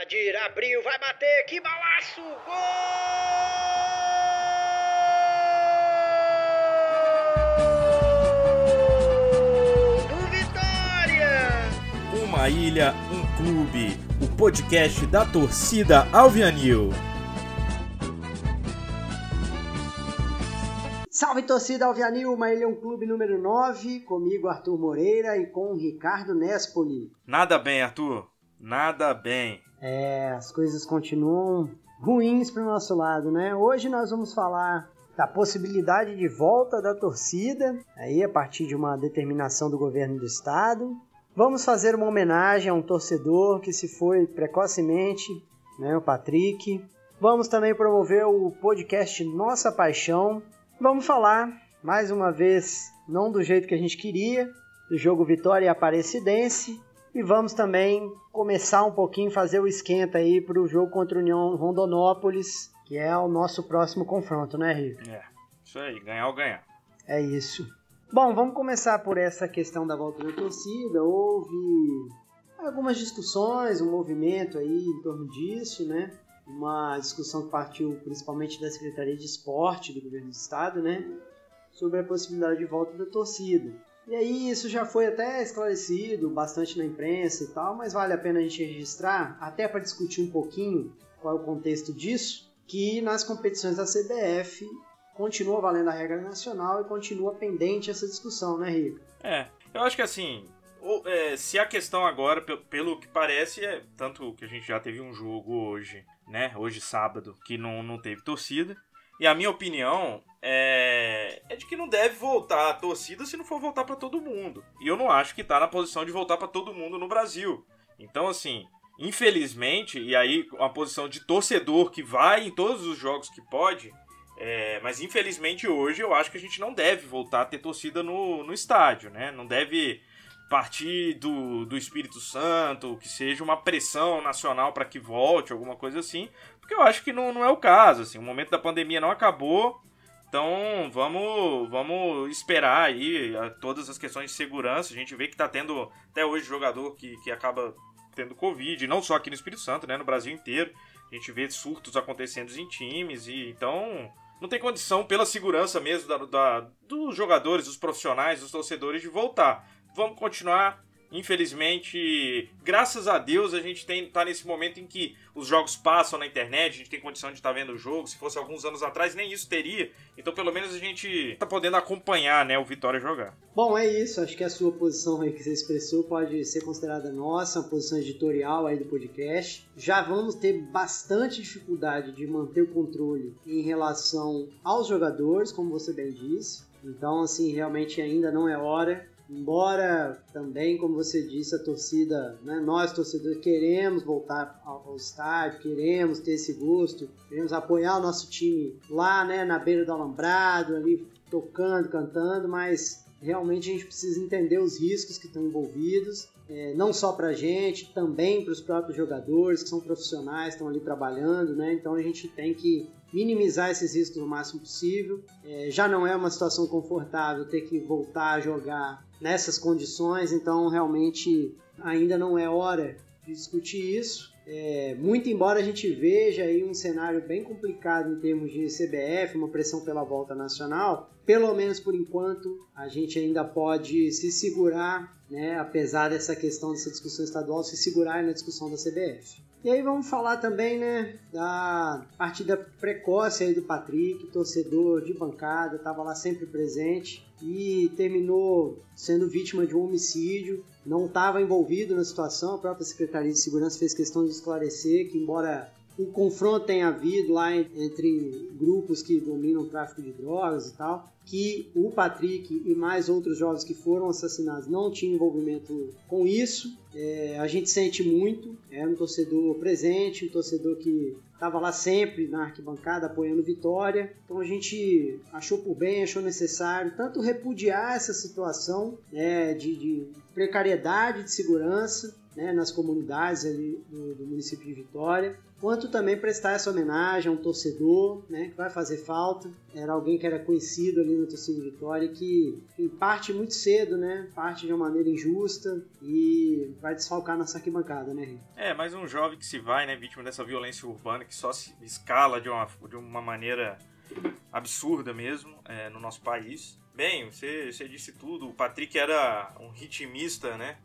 Adir abriu, vai bater, que balaço! Gol! Do Vitória! Uma ilha, um clube. O podcast da torcida Alvianil. Salve torcida Alvianil, uma ilha, um clube número 9, comigo Arthur Moreira e com Ricardo Nespoli. Nada bem, Arthur. Nada bem. É, as coisas continuam ruins para o nosso lado, né? Hoje nós vamos falar da possibilidade de volta da torcida, aí a partir de uma determinação do governo do estado. Vamos fazer uma homenagem a um torcedor que se foi precocemente, né, o Patrick. Vamos também promover o podcast Nossa Paixão. Vamos falar mais uma vez, não do jeito que a gente queria, do jogo Vitória e Aparecidense, e vamos também começar um pouquinho, fazer o esquenta aí para o jogo contra o União Rondonópolis, que é o nosso próximo confronto, né, Rico? É, isso aí, ganhar ou ganhar. É isso. Bom, vamos começar por essa questão da volta da torcida. Houve algumas discussões, um movimento aí em torno disso, né? Uma discussão que partiu principalmente da Secretaria de Esporte do Governo do Estado, né? Sobre a possibilidade de volta da torcida. E aí isso já foi até esclarecido bastante na imprensa e tal, mas vale a pena a gente registrar, até para discutir um pouquinho qual é o contexto disso, que nas competições da CBF continua valendo a regra nacional e continua pendente essa discussão, né, Rico? É, eu acho que assim, é, se a questão agora, pelo que parece, é tanto que a gente já teve um jogo hoje, né, hoje sábado, que não, não teve torcida, e a minha opinião é, é de que não deve voltar a torcida se não for voltar para todo mundo. E eu não acho que tá na posição de voltar para todo mundo no Brasil. Então, assim, infelizmente, e aí uma posição de torcedor que vai em todos os jogos que pode, é, mas infelizmente hoje eu acho que a gente não deve voltar a ter torcida no, no estádio, né? Não deve partir do, do Espírito Santo, que seja uma pressão nacional para que volte, alguma coisa assim, porque eu acho que não, não é o caso, assim, o momento da pandemia não acabou, então vamos, vamos esperar aí todas as questões de segurança, a gente vê que está tendo até hoje jogador que, que acaba tendo Covid, não só aqui no Espírito Santo, né, no Brasil inteiro, a gente vê surtos acontecendo em times, e então não tem condição, pela segurança mesmo da, da, dos jogadores, dos profissionais, dos torcedores, de voltar vamos continuar. Infelizmente, graças a Deus, a gente tem, tá nesse momento em que os jogos passam na internet, a gente tem condição de estar tá vendo o jogo. Se fosse alguns anos atrás, nem isso teria. Então, pelo menos, a gente tá podendo acompanhar né, o Vitória jogar. Bom, é isso. Acho que a sua posição aí que você expressou pode ser considerada nossa, uma posição editorial aí do podcast. Já vamos ter bastante dificuldade de manter o controle em relação aos jogadores, como você bem disse. Então, assim, realmente ainda não é hora Embora também, como você disse, a torcida, né, nós torcedores queremos voltar ao, estádio, queremos ter esse gosto, queremos apoiar o nosso time lá, né, na beira do alambrado, ali tocando, cantando, mas realmente a gente precisa entender os riscos que estão envolvidos, é, não só para a gente, também para os próprios jogadores que são profissionais, estão ali trabalhando, né? Então a gente tem que minimizar esses riscos o máximo possível. É, já não é uma situação confortável ter que voltar a jogar nessas condições, então realmente ainda não é hora de discutir isso. É, muito embora a gente veja aí um cenário bem complicado em termos de CBF, uma pressão pela volta nacional, pelo menos por enquanto a gente ainda pode se segurar, né, apesar dessa questão dessa discussão estadual, se segurar na discussão da CBF. E aí vamos falar também, né, da partida precoce aí do Patrick, torcedor de bancada, estava lá sempre presente e terminou sendo vítima de um homicídio. Não estava envolvido na situação, a própria Secretaria de Segurança fez questão de esclarecer que, embora o confronto tem havido lá entre grupos que dominam o tráfico de drogas e tal, que o Patrick e mais outros jovens que foram assassinados não tinham envolvimento com isso. É, a gente sente muito, é um torcedor presente, um torcedor que estava lá sempre na arquibancada apoiando Vitória. Então a gente achou por bem, achou necessário tanto repudiar essa situação é, de, de precariedade de segurança né, nas comunidades ali do, do, município de Vitória, quanto também prestar essa homenagem a um torcedor, né, que vai fazer falta. Era alguém que era conhecido ali no torcida de Vitória que parte muito cedo, né, parte de uma maneira injusta e vai desfalcar nossa arquibancada, né, Henrique? É, mais um jovem que se vai, né, vítima dessa violência urbana que só se escala de uma, de uma maneira absurda mesmo é, no nosso país. Bem, você, você disse tudo. O Patrick era um ritmista, né?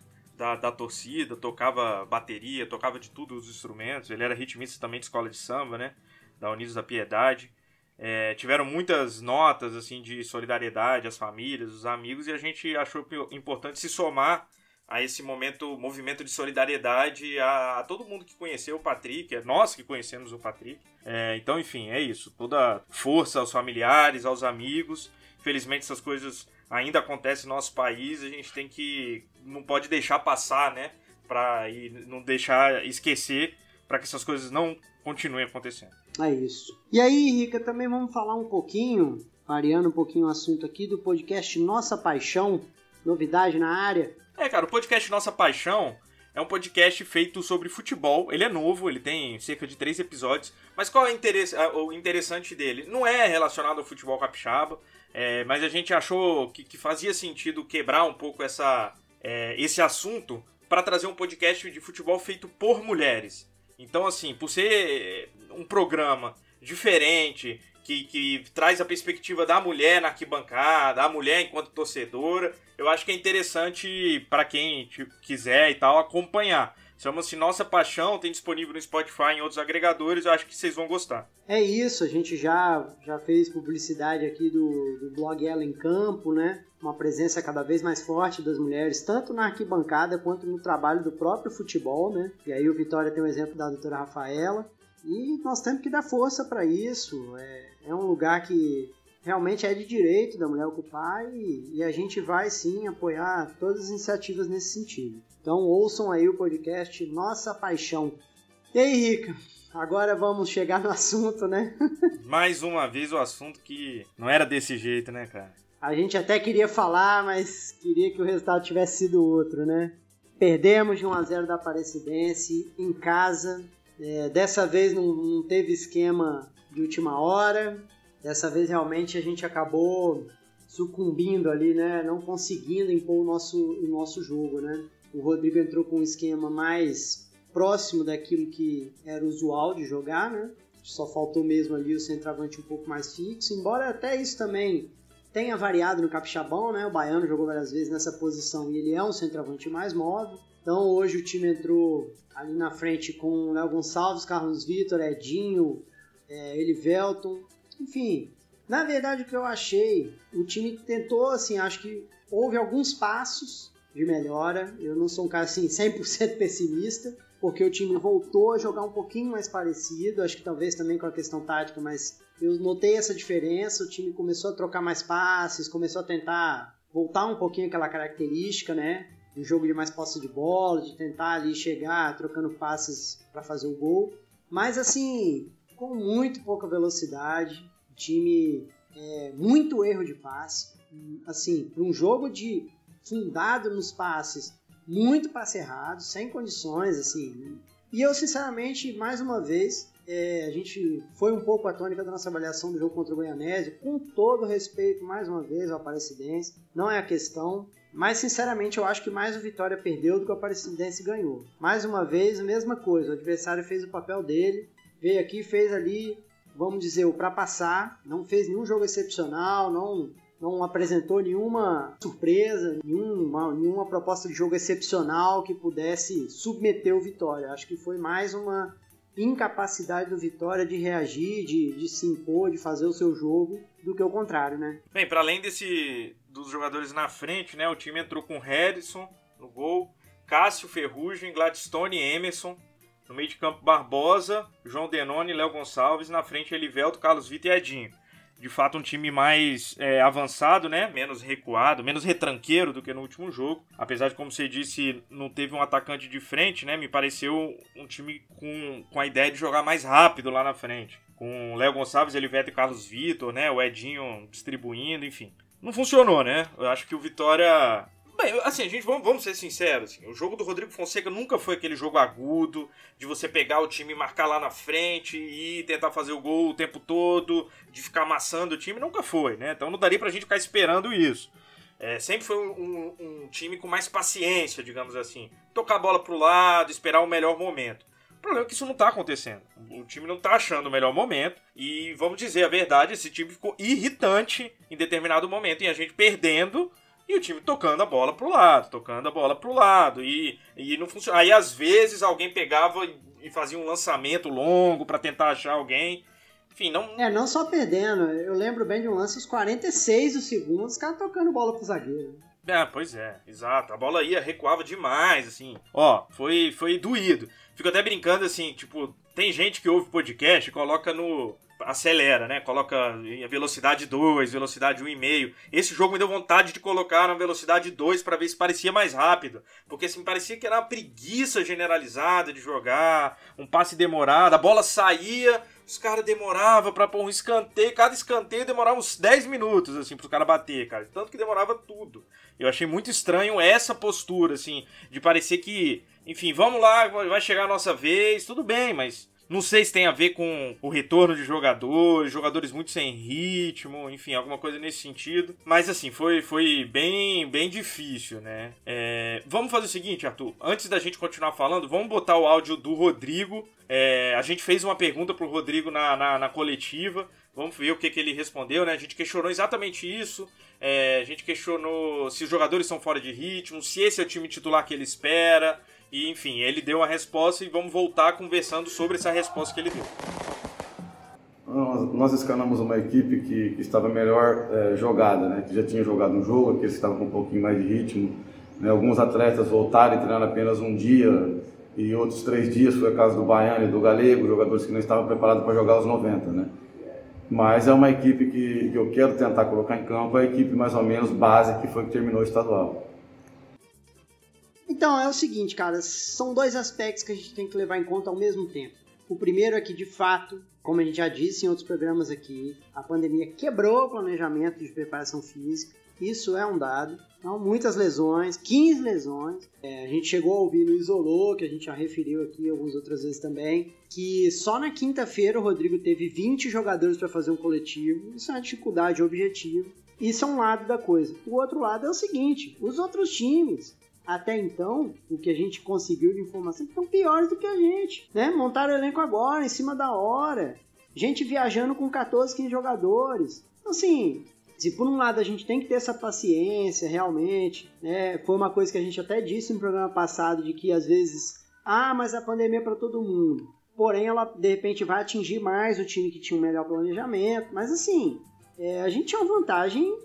Da, da torcida, tocava bateria, tocava de tudo os instrumentos. Ele era ritmista também de escola de samba, né? Da Unidos da Piedade. É, tiveram muitas notas assim de solidariedade às famílias, os amigos, e a gente achou importante se somar a esse momento, movimento de solidariedade a, a todo mundo que conheceu o Patrick, é nós que conhecemos o Patrick. É, então, enfim, é isso. Toda força aos familiares, aos amigos. Infelizmente, essas coisas ainda acontece no nosso país, a gente tem que não pode deixar passar, né? Para e não deixar esquecer para que essas coisas não continuem acontecendo. É isso. E aí, Rica, também vamos falar um pouquinho, variando um pouquinho o assunto aqui do podcast Nossa Paixão, novidade na área. É, cara, o podcast Nossa Paixão é um podcast feito sobre futebol. Ele é novo, ele tem cerca de três episódios. Mas qual é o interessante dele? Não é relacionado ao futebol capixaba. É, mas a gente achou que, que, fazia sentido quebrar um pouco essa, é, esse assunto para trazer um podcast de futebol feito por mulheres. Então, assim, por ser um programa diferente, que, que traz a perspectiva da mulher na arquibancada, a mulher enquanto torcedora, eu acho que é interessante para quem quiser e tal acompanhar. Chama-se Nossa Paixão, tem disponível no Spotify e em outros agregadores, eu acho que vocês vão gostar. É isso, a gente já, já fez publicidade aqui do, do blog Ela em Campo, né? Uma presença cada vez mais forte das mulheres, tanto na arquibancada quanto no trabalho do próprio futebol, né? E aí o Vitória tem um exemplo da doutora Rafaela. E nós temos que dar força para isso. É, é um lugar que realmente é de direito da mulher ocupar e, e, a gente vai sim apoiar todas as iniciativas nesse sentido. Então ouçam aí o podcast Nossa Paixão. E aí, Rica? Agora vamos chegar no assunto, né? Mais uma vez o assunto que não era desse jeito, né, cara? A gente até queria falar, mas queria que o resultado tivesse sido outro, né? Perdemos de 1 a 0 da Aparecidense em casa. É, dessa vez não, não teve esquema de última hora. Dessa vez realmente a gente acabou sucumbindo ali, né? Não conseguindo impor o nosso, o nosso jogo, né? O Rodrigo entrou com um esquema mais próximo daquilo que era usual de jogar, né? Só faltou mesmo ali o centroavante um pouco mais fixo, embora até isso também tenha variado no Capixabão, né? O Baiano jogou várias vezes nessa posição e ele é um centroavante mais móvel. Então hoje o time entrou ali na frente com Léo Gonçalves, Carlos Vitor, Edinho, é, Elivelton, enfim, na verdade o que eu achei, o time tentou, assim, acho que houve alguns passos de melhora. Eu não sou um cara assim 100% pessimista, porque o time voltou a jogar um pouquinho mais parecido, acho que talvez também com a questão tática, mas eu notei essa diferença, o time começou a trocar mais passes, começou a tentar voltar um pouquinho aquela característica, né? Do jogo de mais posse de bola, de tentar ali chegar trocando passes para fazer o gol. Mas assim, com muito pouca velocidade, time é, muito erro de passe. Assim, para um jogo de fundado nos passes, muito passe errado, sem condições, assim. E eu, sinceramente, mais uma vez, é, a gente foi um pouco a tônica da nossa avaliação do jogo contra o Goianese, com todo respeito, mais uma vez, ao Aparecidense, não é a questão, mas sinceramente eu acho que mais o Vitória perdeu do que o Aparecidense ganhou. Mais uma vez, a mesma coisa, o adversário fez o papel dele, veio aqui, fez ali, vamos dizer, o para passar, não fez nenhum jogo excepcional, não não apresentou nenhuma surpresa, nenhuma, nenhuma proposta de jogo excepcional que pudesse submeter o Vitória. Acho que foi mais uma incapacidade do Vitória de reagir, de, de se impor, de fazer o seu jogo, do que o contrário, né? Bem, para além desse dos jogadores na frente, né, o time entrou com Harrison no gol, Cássio Ferrugem, Gladstone e Emerson, no meio de campo, Barbosa, João Denoni, Léo Gonçalves. Na frente, Elivelto, Carlos Vitor e Edinho. De fato, um time mais é, avançado, né? Menos recuado, menos retranqueiro do que no último jogo. Apesar de, como você disse, não teve um atacante de frente, né? Me pareceu um time com, com a ideia de jogar mais rápido lá na frente. Com Léo Gonçalves, Elivelto e Carlos Vitor, né? O Edinho distribuindo, enfim. Não funcionou, né? Eu acho que o Vitória Bem, assim, a gente vamos, vamos ser sinceros. Assim, o jogo do Rodrigo Fonseca nunca foi aquele jogo agudo de você pegar o time e marcar lá na frente e tentar fazer o gol o tempo todo, de ficar amassando o time. Nunca foi, né? Então não daria pra gente ficar esperando isso. É, sempre foi um, um, um, time com mais paciência, digamos assim. Tocar a bola pro lado, esperar o melhor momento. O problema é que isso não tá acontecendo. O time não tá achando o melhor momento. E vamos dizer a verdade, esse time ficou irritante em determinado momento. E a gente perdendo e o time tocando a bola pro lado, tocando a bola pro lado. E, e não funciona. Aí às vezes alguém pegava e fazia um lançamento longo para tentar achar alguém. Enfim, não. É, não só perdendo. Eu lembro bem de um lance, os 46 do segundo, os caras tocando bola pro zagueiro. É, pois é, exato. A bola ia, recuava demais, assim. Ó, foi, foi doído. Fico até brincando assim, tipo, tem gente que ouve podcast e coloca no acelera, né? Coloca velocidade 2, velocidade 1,5. Esse jogo me deu vontade de colocar na velocidade 2 para ver se parecia mais rápido. Porque assim, parecia que era uma preguiça generalizada de jogar, um passe demorado, a bola saía, os caras demoravam para pôr um escanteio, cada escanteio demorava uns 10 minutos, assim, pro cara bater, cara. Tanto que demorava tudo. Eu achei muito estranho essa postura, assim, de parecer que, enfim, vamos lá, vai chegar a nossa vez, tudo bem, mas não sei se tem a ver com o retorno de jogadores, jogadores muito sem ritmo, enfim, alguma coisa nesse sentido. Mas assim, foi, foi bem, bem difícil, né? É, vamos fazer o seguinte, Arthur. Antes da gente continuar falando, vamos botar o áudio do Rodrigo. É, a gente fez uma pergunta pro Rodrigo na, na, na coletiva. Vamos ver o que, que ele respondeu, né? A gente questionou exatamente isso. É, a gente questionou se os jogadores são fora de ritmo, se esse é o time titular que ele espera. E enfim, ele deu a resposta e vamos voltar conversando sobre essa resposta que ele deu. Nós, nós uma equipe que, que estava melhor é, jogada, né? que já tinha jogado um jogo, que estavam com um pouquinho mais de ritmo. Né? Alguns atletas voltaram e treinaram apenas um dia e outros três dias, foi o caso do Baiano e do Galego, jogadores que não estavam preparados para jogar os 90. Né? Mas é uma equipe que, que eu quero tentar colocar em campo, a equipe mais ou menos base que foi que terminou o estadual. Então, é o seguinte, cara, são dois aspectos que a gente tem que levar em conta ao mesmo tempo. O primeiro é que, de fato, como a gente já disse em outros programas aqui, a pandemia quebrou o planejamento de preparação física. Isso é um dado. Então, muitas lesões, 15 lesões. É, a gente chegou a ouvir no Isolou, que a gente já referiu aqui algumas outras vezes também, que só na quinta-feira o Rodrigo teve 20 jogadores para fazer um coletivo. Isso é uma dificuldade objetiva. Isso é um lado da coisa. O outro lado é o seguinte: os outros times até então, o que a gente conseguiu de informação estão piores do que a gente, né? Montaram o elenco agora, em cima da hora. Gente viajando com 14, 15 jogadores. Então, assim, se por um lado a gente tem que ter essa paciência realmente, né? Foi uma coisa que a gente até disse no programa passado de que às vezes, ah, mas a pandemia é para todo mundo. Porém, ela de repente vai atingir mais o time que tinha um melhor planejamento. Mas assim, é, a gente tinha uma vantagem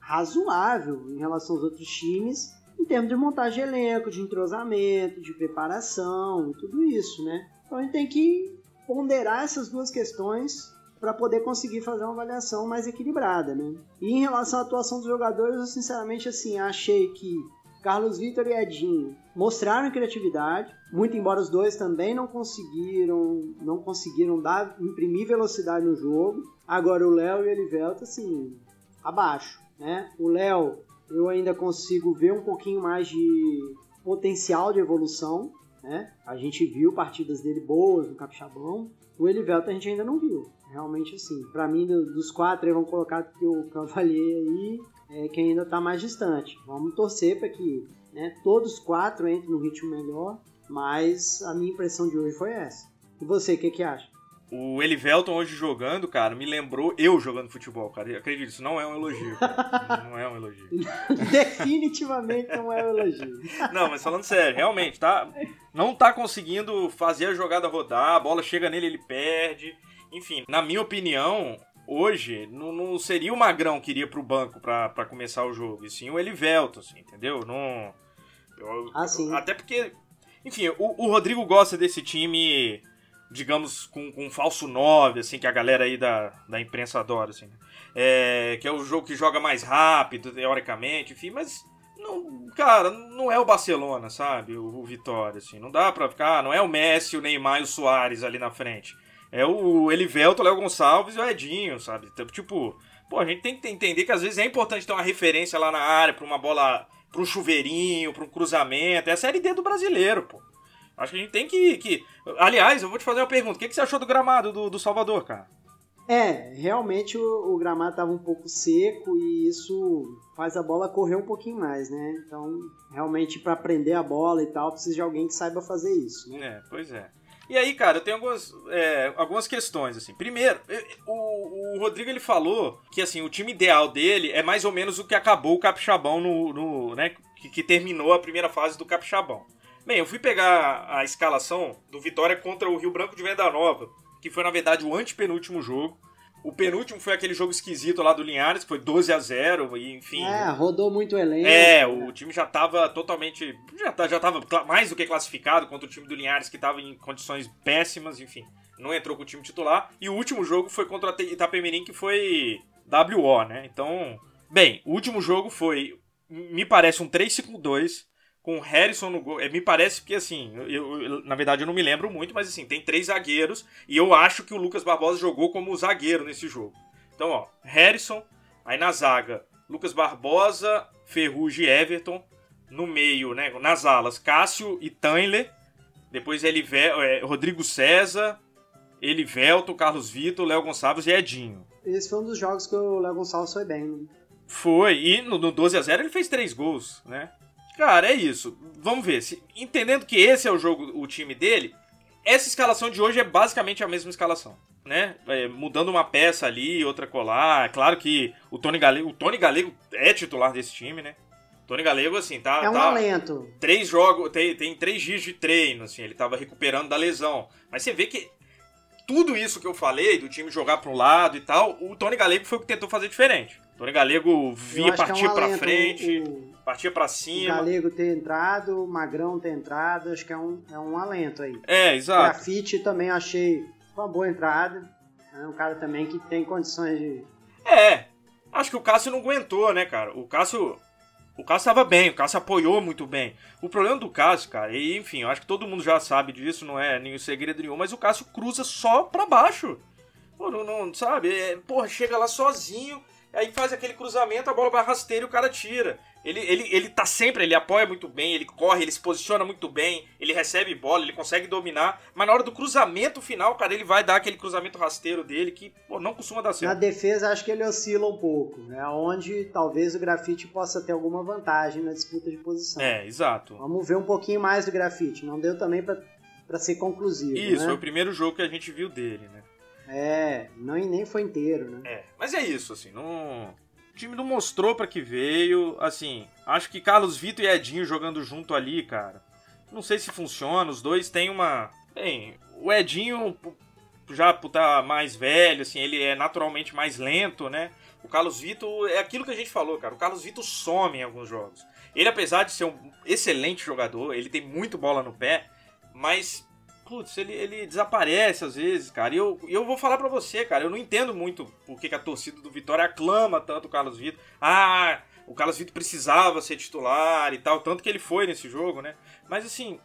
razoável em relação aos outros times em termos de montagem de elenco, de entrosamento, de preparação, tudo isso, né? Então a gente tem que ponderar essas duas questões para poder conseguir fazer uma avaliação mais equilibrada, né? E em relação à atuação dos jogadores, eu sinceramente assim achei que Carlos Vitor e Edinho mostraram criatividade, muito embora os dois também não conseguiram, não conseguiram dar imprimir velocidade no jogo. Agora o Léo e o Elivelto assim, abaixo, né? O Léo eu ainda consigo ver um pouquinho mais de potencial de evolução. Né? A gente viu partidas dele boas no Capixabão. O Elivelto a gente ainda não viu. Realmente assim, para mim dos quatro, vamos colocar que eu avaliei aí, é quem ainda está mais distante. Vamos torcer para que né, todos quatro entrem no ritmo melhor, mas a minha impressão de hoje foi essa. E você, o que, que acha? O Elivelton hoje jogando, cara, me lembrou eu jogando futebol, cara. Acredito, isso não é um elogio. não é um elogio. Definitivamente não é um elogio. não, mas falando sério, realmente, tá? Não tá conseguindo fazer a jogada rodar, a bola chega nele, ele perde. Enfim, na minha opinião, hoje não, não seria o Magrão que iria pro banco pra, pra começar o jogo, e sim o Elivelton, assim, entendeu? Não. Eu, ah, sim. Até porque. Enfim, o, o Rodrigo gosta desse time digamos, com, com um falso 9, assim, que a galera aí da, da imprensa adora, assim, né? é, que é o jogo que joga mais rápido, teoricamente, enfim, mas, não, cara, não é o Barcelona, sabe, o, o Vitória, assim, não dá pra ficar, não é o Messi, o Neymar e o Soares ali na frente, é o Elivelto, o Léo Gonçalves e o Edinho, sabe, tipo, pô, a gente tem que entender que às vezes é importante ter uma referência lá na área pra uma bola pra um chuveirinho, pra um cruzamento. É a Série D do brasileiro, pô. Acho que a gente tem que. que... Aliás, eu vou te fazer uma pergunta. O que, que você achou do gramado do, do Salvador, cara? É, realmente o, o gramado estava um pouco seco e isso faz a bola correr um pouquinho mais, né? Então, realmente, para prender a bola e tal, precisa de alguém que saiba fazer isso, né? É, pois é. E aí, cara, eu tenho algumas, é, algumas questões, assim. Primeiro, o, o, Rodrigo, ele falou que, assim, o time ideal dele é mais ou menos o que acabou o Capixabão no... no né, que, que terminou a primeira fase do Capixabão. Bem, eu fui pegar a escalação do Vitória contra o Rio Branco de Venda Nova, que foi, na verdade, o antepenúltimo jogo. O penúltimo foi aquele jogo esquisito lá do Linhares, que foi 12 a 0 e enfim. É, rodou muito o elenco. É, o time já tava totalmente. Já, tá, já tava mais do que classificado contra o time do Linhares, que tava em condições péssimas, enfim. Não entrou com o time titular. E o último jogo foi contra o Itapemirim, que foi WO, né? Então, bem, o último jogo foi. Me parece um 3-5-2 com o Harrison no gol. É, me parece que, assim, eu, eu, na verdade eu não me lembro muito, mas assim, tem três zagueiros e eu acho que o Lucas Barbosa jogou como zagueiro nesse jogo. Então, ó, Harrison, aí na zaga, Lucas Barbosa, Ferrugem e Everton. No meio, né, nas alas, Cássio e Tanler. Depois Elivel, é, Rodrigo César, Elivelto, Carlos Vitor, Léo Gonçalves e Edinho. Esse foi um dos jogos que o Léo Gonçalves foi bem, né? Foi, e no, no 12 a 0 ele fez três gols, né? Cara, é isso. Vamos ver. Se, entendendo que esse é o jogo, o time dele, essa escalação de hoje é basicamente a mesma escalação. Né? É, mudando uma peça ali, outra colar. Claro que o Tony Galego, o Tony Galego é titular desse time, né? Tony Galego, assim, tá. É um tá, alento. Três jogos, tem, tem três dias de treino, assim, ele tava recuperando da lesão. Mas você vê que tudo isso que eu falei, do time jogar para um lado e tal, o Tony Galego foi o que tentou fazer diferente. O Tony Galego via partir é um para frente. O Partia para cima. O Galego ter entrado, o Magrão ter entrado, acho que é um, é um alento aí. É, exato. Grafite também achei uma boa entrada. É um cara também que tem condições de. É, acho que o Cássio não aguentou, né, cara? O Cássio. O Cássio estava bem, o Cássio apoiou muito bem. O problema do Cássio, cara, e enfim, eu acho que todo mundo já sabe disso, não é nenhum segredo nenhum, mas o Cássio cruza só pra baixo. Pô, não, não sabe? É, porra, chega lá sozinho, aí faz aquele cruzamento, a bola vai rasteira e o cara tira. Ele, ele, ele tá sempre, ele apoia muito bem, ele corre, ele se posiciona muito bem, ele recebe bola, ele consegue dominar, mas na hora do cruzamento final, cara, ele vai dar aquele cruzamento rasteiro dele que pô, não costuma dar certo. Na defesa, acho que ele oscila um pouco, né? Onde talvez o grafite possa ter alguma vantagem na disputa de posição. É, exato. Vamos ver um pouquinho mais do grafite, não deu também para ser conclusivo. Isso, né? foi o primeiro jogo que a gente viu dele, né? É, não, nem foi inteiro, né? É, mas é isso, assim, não time não mostrou para que veio. Assim, acho que Carlos Vitor e Edinho jogando junto ali, cara. Não sei se funciona. Os dois têm uma. Bem, o Edinho, já tá mais velho, assim, ele é naturalmente mais lento, né? O Carlos Vitor é aquilo que a gente falou, cara. O Carlos Vitor some em alguns jogos. Ele, apesar de ser um excelente jogador, ele tem muito bola no pé, mas putz, ele, ele desaparece às vezes, cara. E eu, eu vou falar para você, cara, eu não entendo muito por que, a torcida do Vitória aclama tanto o Carlos Vitor. Ah, o Carlos Vitor precisava ser titular e tal, tanto que ele foi nesse jogo, né? Mas assim,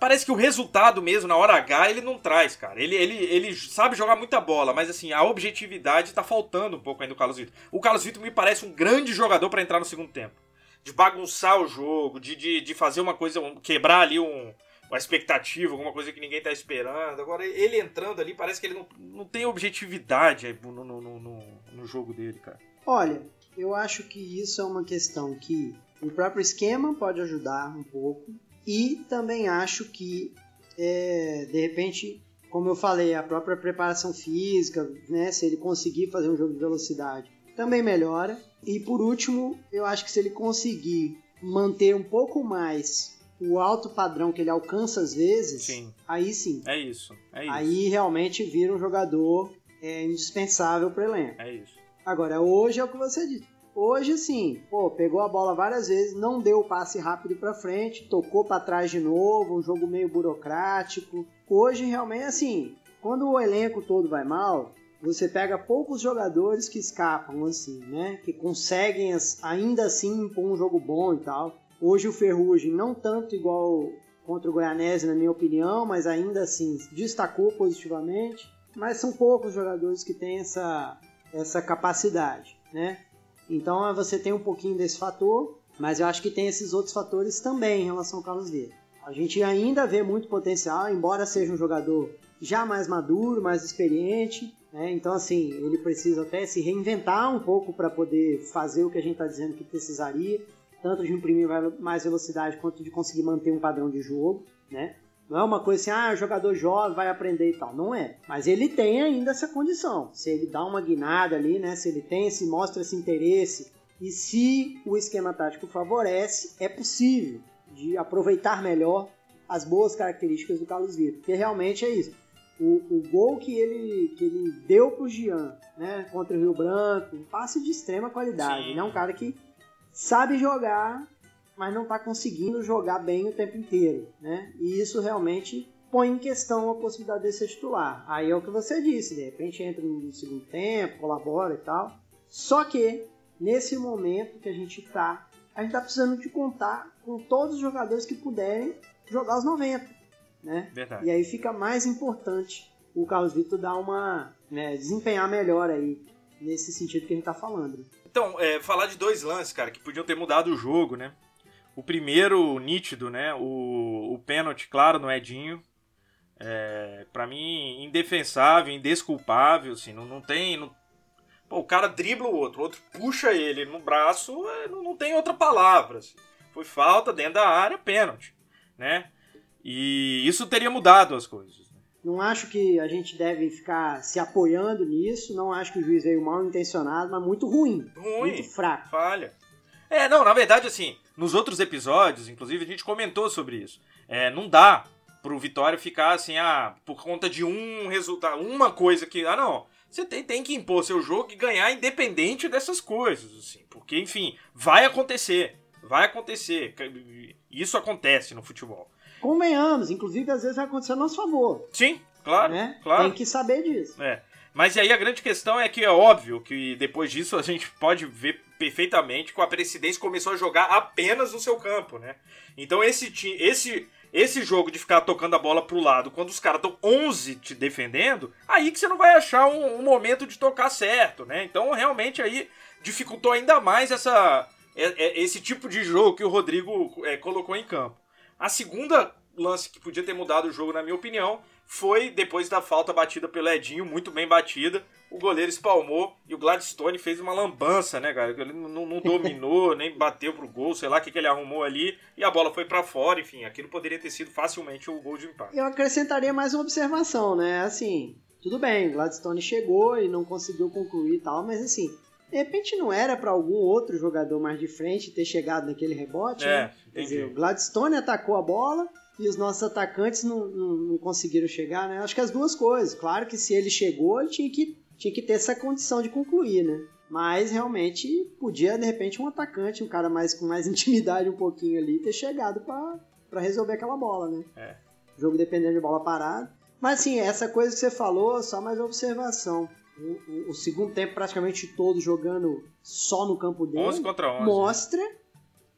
parece que o resultado mesmo, na hora H, ele não traz, cara. Ele, ele, ele sabe jogar muita bola, mas assim, a objetividade tá faltando um pouco ainda do Carlos Vitor. O Carlos Vitor me parece um grande jogador para entrar no segundo tempo. De bagunçar o jogo, de, de, de fazer uma coisa, quebrar ali um, uma expectativa, alguma coisa que ninguém tá esperando. Agora, ele entrando ali, parece que ele não, não tem objetividade no, no, no, no jogo dele, cara. Olha, eu acho que isso é uma questão que o próprio esquema pode ajudar um pouco. E também acho que, é, de repente, como eu falei, a própria preparação física, né, se ele conseguir fazer um jogo de velocidade, também melhora. E por último, eu acho que se ele conseguir manter um pouco mais o alto padrão que ele alcança às vezes, sim. aí sim. É isso, é isso. Aí realmente vira um jogador é, indispensável para elenco. É isso. Agora, hoje é o que você disse. Hoje, sim, pô, pegou a bola várias vezes, não deu o passe rápido para frente, tocou para trás de novo, um jogo meio burocrático. Hoje, realmente, assim, quando o elenco todo vai mal, você pega poucos jogadores que escapam, assim, né? Que conseguem ainda assim impor um jogo bom e tal. Hoje o Ferrugem, não tanto igual contra o Goianese, na minha opinião, mas ainda assim destacou positivamente. Mas são poucos jogadores que têm essa, essa capacidade, né? Então você tem um pouquinho desse fator. Mas eu acho que tem esses outros fatores também em relação ao Carlos Vieira. A gente ainda vê muito potencial, embora seja um jogador já mais maduro, mais experiente. Né? Então, assim, ele precisa até se reinventar um pouco para poder fazer o que a gente está dizendo que precisaria, tanto de imprimir mais velocidade quanto de conseguir manter um padrão de jogo. Né? Não é uma coisa assim, ah, jogador jovem vai aprender e tal. Não é. Mas ele tem ainda essa condição. Se ele dá uma guinada ali, né? Se ele tem, se mostra esse interesse e se o esquema tático favorece, é possível de aproveitar melhor as boas características do Carlos Vitor. Porque realmente é isso. O, o gol que ele, que ele deu pro Jean, né, contra o Rio Branco, um passe de extrema qualidade. Sim. Ele é um cara que sabe jogar mas não está conseguindo jogar bem o tempo inteiro, né? E isso realmente põe em questão a possibilidade de ser titular. Aí é o que você disse, de repente entra no segundo tempo, colabora e tal. Só que nesse momento que a gente está, a gente está precisando de contar com todos os jogadores que puderem jogar os 90, né? Verdade. E aí fica mais importante o Carlos Vitor dar uma, né, desempenhar melhor aí nesse sentido que a gente está falando. Então, é, falar de dois lances, cara, que podiam ter mudado o jogo, né? O primeiro, nítido, né? O, o pênalti, claro, no Edinho. É, para mim, indefensável, indesculpável, assim, não, não tem... Não... Pô, o cara dribla o outro, o outro puxa ele no braço, é, não, não tem outra palavra. Assim. Foi falta dentro da área, pênalti, né? E isso teria mudado as coisas. Não acho que a gente deve ficar se apoiando nisso. Não acho que o juiz veio mal intencionado, mas muito ruim. Ruim. Muito fraco. Falha. É, não, na verdade, assim, nos outros episódios, inclusive, a gente comentou sobre isso. É, não dá pro Vitória ficar assim, ah, por conta de um resultado, uma coisa que. Ah, não. Você tem, tem que impor seu jogo e ganhar independente dessas coisas, assim. Porque, enfim, vai acontecer. Vai acontecer. Isso acontece no futebol. Convenhamos, inclusive às vezes vai acontecer a nosso favor. Sim, claro. Né? claro. Tem que saber disso. É. Mas aí a grande questão é que é óbvio que depois disso a gente pode ver perfeitamente que a presidência começou a jogar apenas no seu campo, né? Então esse esse esse jogo de ficar tocando a bola pro lado quando os caras estão 11 te defendendo, aí que você não vai achar um, um, momento de tocar certo, né? Então realmente aí dificultou ainda mais essa é, é, esse tipo de jogo que o Rodrigo é, colocou em campo. A segunda lance que podia ter mudado o jogo, na minha opinião, foi depois da falta batida pelo Edinho, muito bem batida. O goleiro espalmou e o Gladstone fez uma lambança, né, cara? Ele não, não dominou, nem bateu pro gol, sei lá o que, que ele arrumou ali, e a bola foi para fora, enfim, aquilo poderia ter sido facilmente o gol de empate. Eu acrescentaria mais uma observação, né? Assim, tudo bem, o Gladstone chegou e não conseguiu concluir e tal, mas assim, de repente não era para algum outro jogador mais de frente ter chegado naquele rebote, é, né? Quer dizer, o Gladstone atacou a bola, e os nossos atacantes não, não, não, conseguiram chegar, né? Acho que as duas coisas. Claro que se ele chegou, ele tinha que, tinha que ter essa condição de concluir, né? Mas realmente podia, de repente, um atacante, um cara mais com mais intimidade um pouquinho ali, ter chegado para resolver aquela bola, né? É. O jogo dependendo de bola parada. Mas assim, essa coisa que você falou, só mais observação. O, o, o segundo tempo praticamente todo jogando só no campo dele. 11 contra 11. Mostra, né?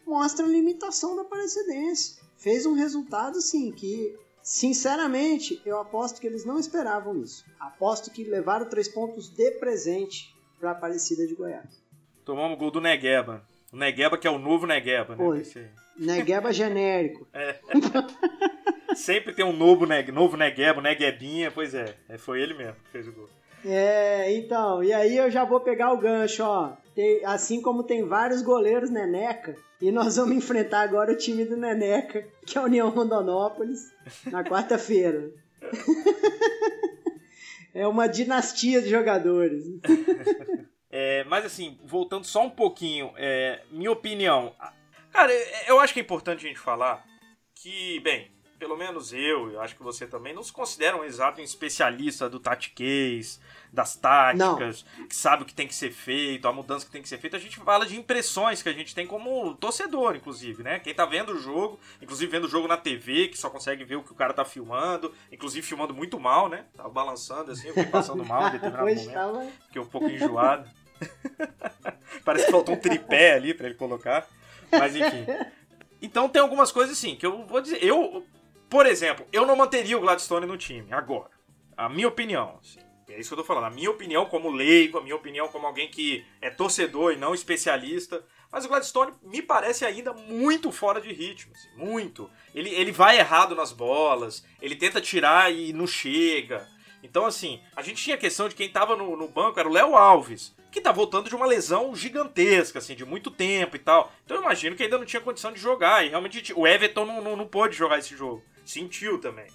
mostra a limitação da Aparecidense fez um resultado assim que Sinceramente, eu aposto que eles não esperavam isso. Aposto que levaram três pontos de presente para a Aparecida de Goiás. Tomamos gol do Negueba. O Negueba que é o novo Negueba, né? Oi. Negueba genérico. É. Sempre tem um novo, ne novo Negueba, Neguebinha, pois é. é. Foi ele mesmo que fez o gol. É, então, e aí eu já vou pegar o gancho, ó. Tem, assim como tem vários goleiros Neneca, e nós vamos enfrentar agora o time do Neneca, que é a União Rondonópolis, na quarta-feira. é uma dinastia de jogadores. É, mas assim, voltando só um pouquinho, é, minha opinião. Cara, eu acho que é importante a gente falar que, bem, pelo menos eu, eu acho que você também, não se considera um exato especialista do tatiquês, das táticas, não. que sabe o que tem que ser feito, a mudança que tem que ser feita. A gente fala de impressões que a gente tem como torcedor, inclusive, né? Quem tá vendo o jogo, inclusive vendo o jogo na TV, que só consegue ver o que o cara tá filmando, inclusive filmando muito mal, né? Tava balançando assim, eu fiquei passando mal em determinado momento, tava... fiquei um pouco enjoado. Parece que faltou um tripé ali para ele colocar, mas enfim. Então tem algumas coisas assim que eu vou dizer. Eu por exemplo, eu não manteria o Gladstone no time, agora. A minha opinião. Assim, é isso que eu tô falando. A minha opinião como leigo, a minha opinião como alguém que é torcedor e não especialista. Mas o Gladstone me parece ainda muito fora de ritmo, assim, muito. Ele, ele vai errado nas bolas, ele tenta tirar e não chega. Então, assim, a gente tinha a questão de quem tava no, no banco era o Léo Alves, que tá voltando de uma lesão gigantesca, assim, de muito tempo e tal. Então eu imagino que ainda não tinha condição de jogar. E realmente o Everton não, não, não pôde jogar esse jogo. Sentiu também.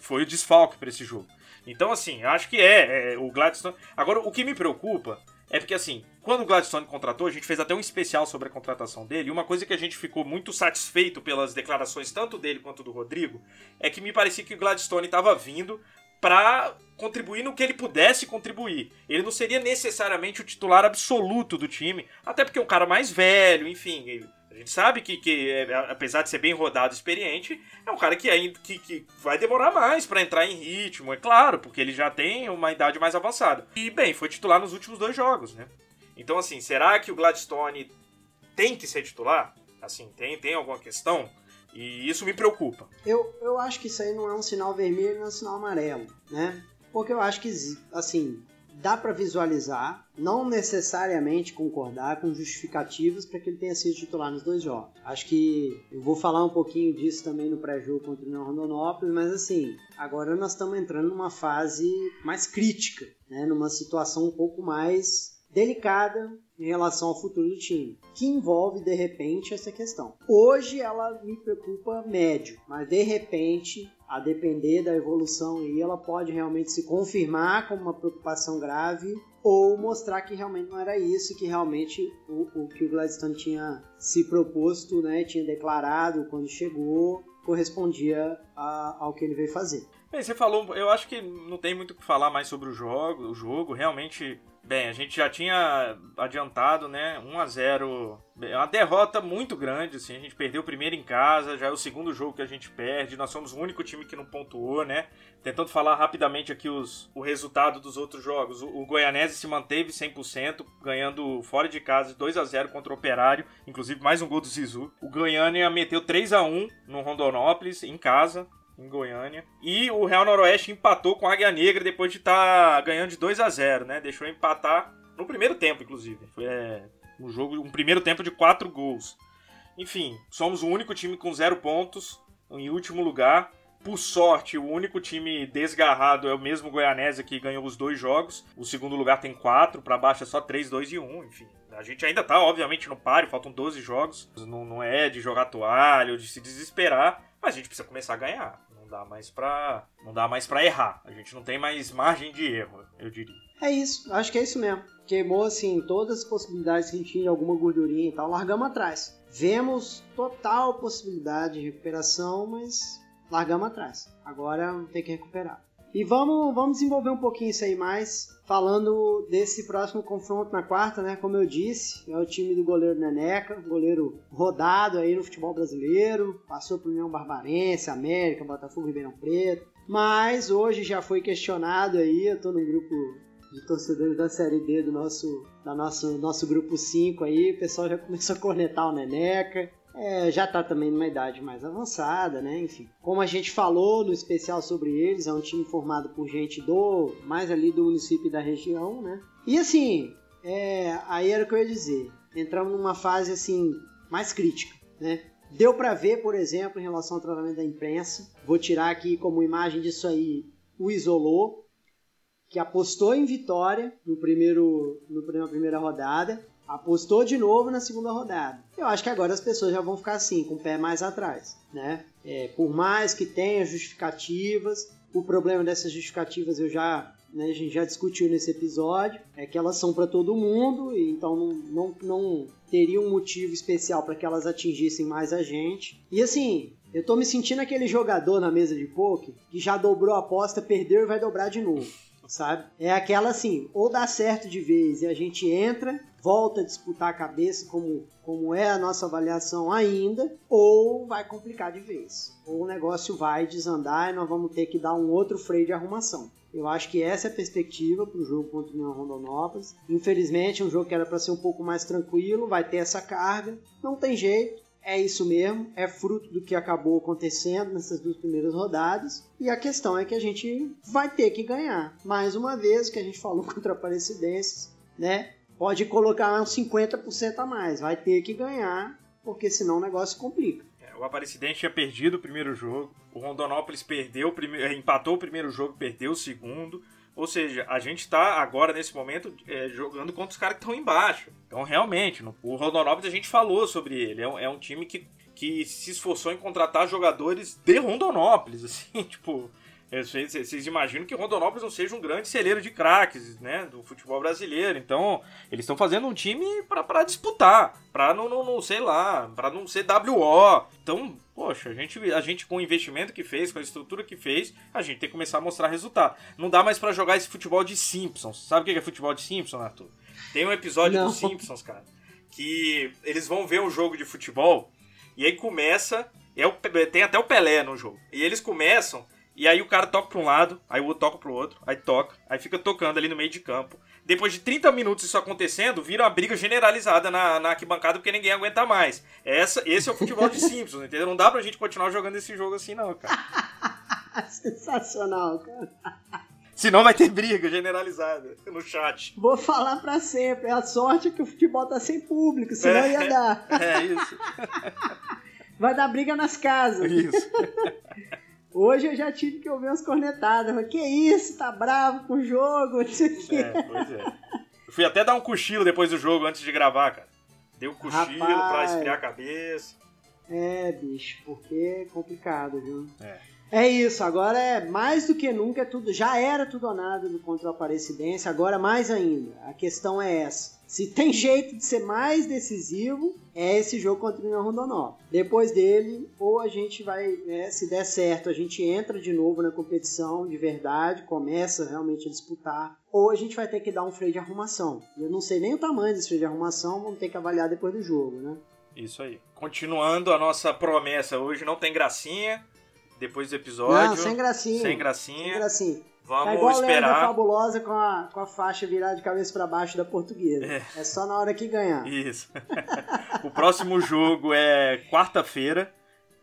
Foi o desfalque para esse jogo. Então, assim, acho que é, é, o Gladstone. Agora, o que me preocupa é porque, assim, quando o Gladstone contratou, a gente fez até um especial sobre a contratação dele. E uma coisa que a gente ficou muito satisfeito pelas declarações, tanto dele quanto do Rodrigo, é que me parecia que o Gladstone estava vindo para contribuir no que ele pudesse contribuir. Ele não seria necessariamente o titular absoluto do time, até porque é um cara mais velho, enfim. A gente sabe que, que é, apesar de ser bem rodado, experiente, é um cara que ainda que, que vai demorar mais para entrar em ritmo, é claro, porque ele já tem uma idade mais avançada. E bem, foi titular nos últimos dois jogos, né? Então assim, será que o Gladstone tem que ser titular? Assim, tem tem alguma questão? E isso me preocupa. Eu, eu acho que isso aí não é um sinal vermelho, não é um sinal amarelo, né? Porque eu acho que, assim, dá para visualizar, não necessariamente concordar com justificativas para que ele tenha sido titular nos dois jogos. Acho que eu vou falar um pouquinho disso também no pré-jogo contra o União Rondonópolis, mas assim, agora nós estamos entrando numa fase mais crítica, né? numa situação um pouco mais delicada em relação ao futuro do time, que envolve de repente essa questão. Hoje ela me preocupa médio, mas de repente, a depender da evolução aí, ela pode realmente se confirmar como uma preocupação grave ou mostrar que realmente não era isso, que realmente o, o que o Gladstone tinha se proposto, né, tinha declarado quando chegou, correspondia a, ao que ele veio fazer. Bem, você falou, eu acho que não tem muito o que falar mais sobre o jogo, o jogo realmente Bem, a gente já tinha adiantado, né? 1 a 0 é uma derrota muito grande, assim. A gente perdeu o primeiro em casa, já é o segundo jogo que a gente perde. Nós somos o único time que não pontuou, né? Tentando falar rapidamente aqui os, o resultado dos outros jogos. O, o Goianese se manteve 100%, ganhando fora de casa 2 a 0 contra o Operário, inclusive mais um gol do Zizu. O Goiânia meteu 3 a 1 no Rondonópolis, em casa em Goiânia. E o Real Noroeste empatou com a Águia Negra depois de estar tá ganhando de 2 a 0 né? Deixou empatar no primeiro tempo, inclusive. Foi é, um jogo, um primeiro tempo de 4 gols. Enfim, somos o único time com zero pontos, em último lugar. Por sorte, o único time desgarrado é o mesmo Goianese que ganhou os dois jogos. O segundo lugar tem quatro, para baixo é só 3, 2 e 1. Enfim, a gente ainda tá, obviamente, no páreo, faltam 12 jogos. Não, não é de jogar toalha ou de se desesperar, mas a gente precisa começar a ganhar. Dá mais pra, não dá mais pra errar. A gente não tem mais margem de erro, eu diria. É isso, acho que é isso mesmo. Queimou, assim, todas as possibilidades que a gente tinha, alguma gordurinha e tal, largamos atrás. Vemos total possibilidade de recuperação, mas largamos atrás. Agora tem que recuperar. E vamos, vamos desenvolver um pouquinho isso aí mais, falando desse próximo confronto na quarta, né? Como eu disse, é o time do goleiro Neneca, goleiro rodado aí no futebol brasileiro, passou por União Barbarense, América, Botafogo, Ribeirão Preto. Mas hoje já foi questionado aí, eu tô no grupo de torcedores da Série D do nosso, da nosso, nosso grupo 5 aí, o pessoal já começou a cornetar o Neneca é, já está também numa idade mais avançada, né? Enfim, como a gente falou no especial sobre eles, é um time formado por gente do mais ali do município e da região, né? E assim, é, aí era o que eu ia dizer. Entramos numa fase assim mais crítica, né? Deu para ver, por exemplo, em relação ao tratamento da imprensa. Vou tirar aqui como imagem disso aí o Isolou, que apostou em vitória no primeiro, no, na primeira rodada apostou de novo na segunda rodada. Eu acho que agora as pessoas já vão ficar assim, com o pé mais atrás, né? É, por mais que tenha justificativas, o problema dessas justificativas eu já, né, a gente já discutiu nesse episódio, é que elas são para todo mundo, então não, não, não teria um motivo especial para que elas atingissem mais a gente. E assim, eu tô me sentindo aquele jogador na mesa de poker que já dobrou a aposta, perdeu e vai dobrar de novo sabe? É aquela assim, ou dá certo de vez e a gente entra, volta a disputar a cabeça como, como é a nossa avaliação ainda, ou vai complicar de vez. Ou o negócio vai desandar e nós vamos ter que dar um outro freio de arrumação. Eu acho que essa é a perspectiva para o jogo contra o União Rondonópolis. Infelizmente, um jogo que era para ser um pouco mais tranquilo, vai ter essa carga. Não tem jeito é isso mesmo, é fruto do que acabou acontecendo nessas duas primeiras rodadas. E a questão é que a gente vai ter que ganhar. Mais uma vez, o que a gente falou contra a Aparecidenses, né? pode colocar uns 50% a mais. Vai ter que ganhar, porque senão o negócio complica. É, o Aparecidense tinha perdido o primeiro jogo, o Rondonópolis perdeu primeiro, empatou o primeiro jogo, perdeu o segundo. Ou seja, a gente está agora, nesse momento, é, jogando contra os caras que estão embaixo. Então, realmente, no, o Rondonópolis a gente falou sobre ele. É um, é um time que, que se esforçou em contratar jogadores de Rondonópolis, assim, tipo... Vocês imaginam que Rondonópolis não seja um grande celeiro de craques né, do futebol brasileiro. Então, eles estão fazendo um time para disputar, para não, não, não, sei lá, para não ser WO. Então, poxa, a gente, a gente com o investimento que fez, com a estrutura que fez, a gente tem que começar a mostrar resultado. Não dá mais para jogar esse futebol de Simpsons. Sabe o que é futebol de Simpsons, Arthur? Tem um episódio não. dos Simpsons, cara, que eles vão ver um jogo de futebol e aí começa. É o, tem até o Pelé no jogo. E eles começam e aí o cara toca pra um lado, aí o outro toca pro outro, aí toca, aí fica tocando ali no meio de campo. Depois de 30 minutos isso acontecendo, vira uma briga generalizada na, na arquibancada porque ninguém aguenta mais. Essa, esse é o futebol de Simpsons, entendeu? Não dá pra gente continuar jogando esse jogo assim, não, cara. Sensacional, cara. Senão vai ter briga generalizada no chat. Vou falar pra sempre. É a sorte que o futebol tá sem público, senão é, ia dar. É isso. Vai dar briga nas casas. Isso. Hoje eu já tive que ouvir umas cornetadas. Falei, que isso, tá bravo com o jogo, não sei o quê. É, pois é. Eu fui até dar um cochilo depois do jogo, antes de gravar, cara. Dei um cochilo Rapaz, pra esfriar a cabeça. É, bicho, porque é complicado, viu? É. É isso, agora é mais do que nunca, é tudo, já era tudo ou nada no contra o Aparecidense, agora mais ainda. A questão é essa. Se tem jeito de ser mais decisivo, é esse jogo contra o União Rondonópolis. Depois dele, ou a gente vai, né, se der certo, a gente entra de novo na competição de verdade, começa realmente a disputar, ou a gente vai ter que dar um freio de arrumação. Eu não sei nem o tamanho desse freio de arrumação, vamos ter que avaliar depois do jogo, né? Isso aí. Continuando a nossa promessa, hoje não tem gracinha, depois do episódio. Não, sem gracinha. Sem gracinha. Sem gracinha. Vamos tá igual esperar. a fabulosa com a, com a faixa virada de cabeça para baixo da portuguesa. É. é. só na hora que ganhar. Isso. o próximo jogo é quarta-feira,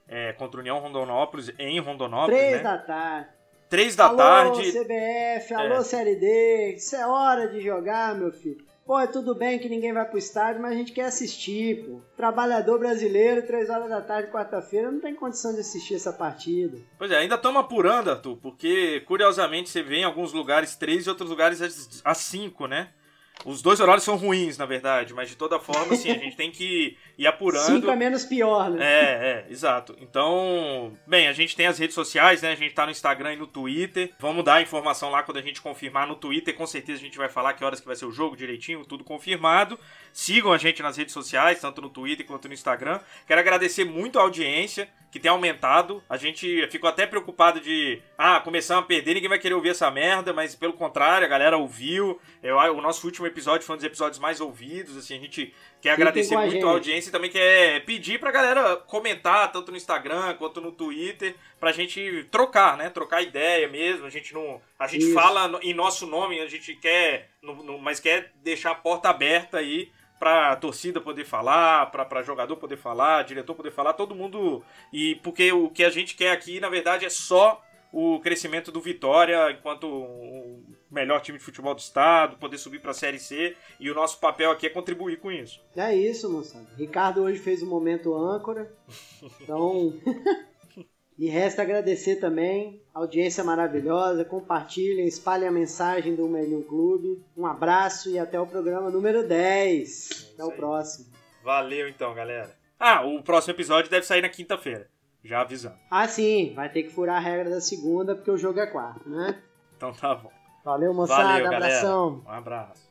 é, contra o União Rondonópolis, em Rondonópolis. Três né? da tarde. Três da alô, tarde. CBF, alô, é. Série D. Isso é hora de jogar, meu filho. Pô, é tudo bem que ninguém vai pro estádio, mas a gente quer assistir, pô. Trabalhador brasileiro, 3 horas da tarde, quarta-feira, não tem condição de assistir essa partida. Pois é, ainda estamos apurando, Arthur, porque curiosamente você vê em alguns lugares 3 e outros lugares às 5, né? Os dois horários são ruins, na verdade, mas de toda forma, assim, a gente tem que ir apurando. Cinco é menos pior, né? É, é, exato. Então, bem, a gente tem as redes sociais, né? A gente tá no Instagram e no Twitter. Vamos dar a informação lá quando a gente confirmar no Twitter. Com certeza a gente vai falar que horas que vai ser o jogo direitinho, tudo confirmado. Sigam a gente nas redes sociais, tanto no Twitter quanto no Instagram. Quero agradecer muito a audiência que tem aumentado. A gente ficou até preocupado de, ah, começamos a perder, ninguém vai querer ouvir essa merda, mas pelo contrário, a galera ouviu. Eu, o nosso último episódio foi um dos episódios mais ouvidos, assim, a gente quer agradecer a muito gente. a audiência e também quer pedir pra galera comentar, tanto no Instagram quanto no Twitter, pra gente trocar, né? Trocar ideia mesmo. A gente não. A gente Isso. fala em nosso nome, a gente quer. mas quer deixar a porta aberta aí pra torcida poder falar, pra, pra jogador poder falar, diretor poder falar, todo mundo. E porque o que a gente quer aqui, na verdade, é só o crescimento do Vitória enquanto melhor time de futebol do estado, poder subir para a Série C e o nosso papel aqui é contribuir com isso. É isso, moçada. Ricardo hoje fez o um momento âncora. Então, e resta agradecer também audiência maravilhosa. Compartilhem, espalhem a mensagem do Melhor Clube. Um abraço e até o programa número 10. É até o próximo. Valeu então, galera. Ah, o próximo episódio deve sair na quinta-feira. Já avisando. Ah, sim. Vai ter que furar a regra da segunda porque o jogo é quarto, né? Então tá bom. Valeu, moçada. Valeu, abração. Galera. Um abraço.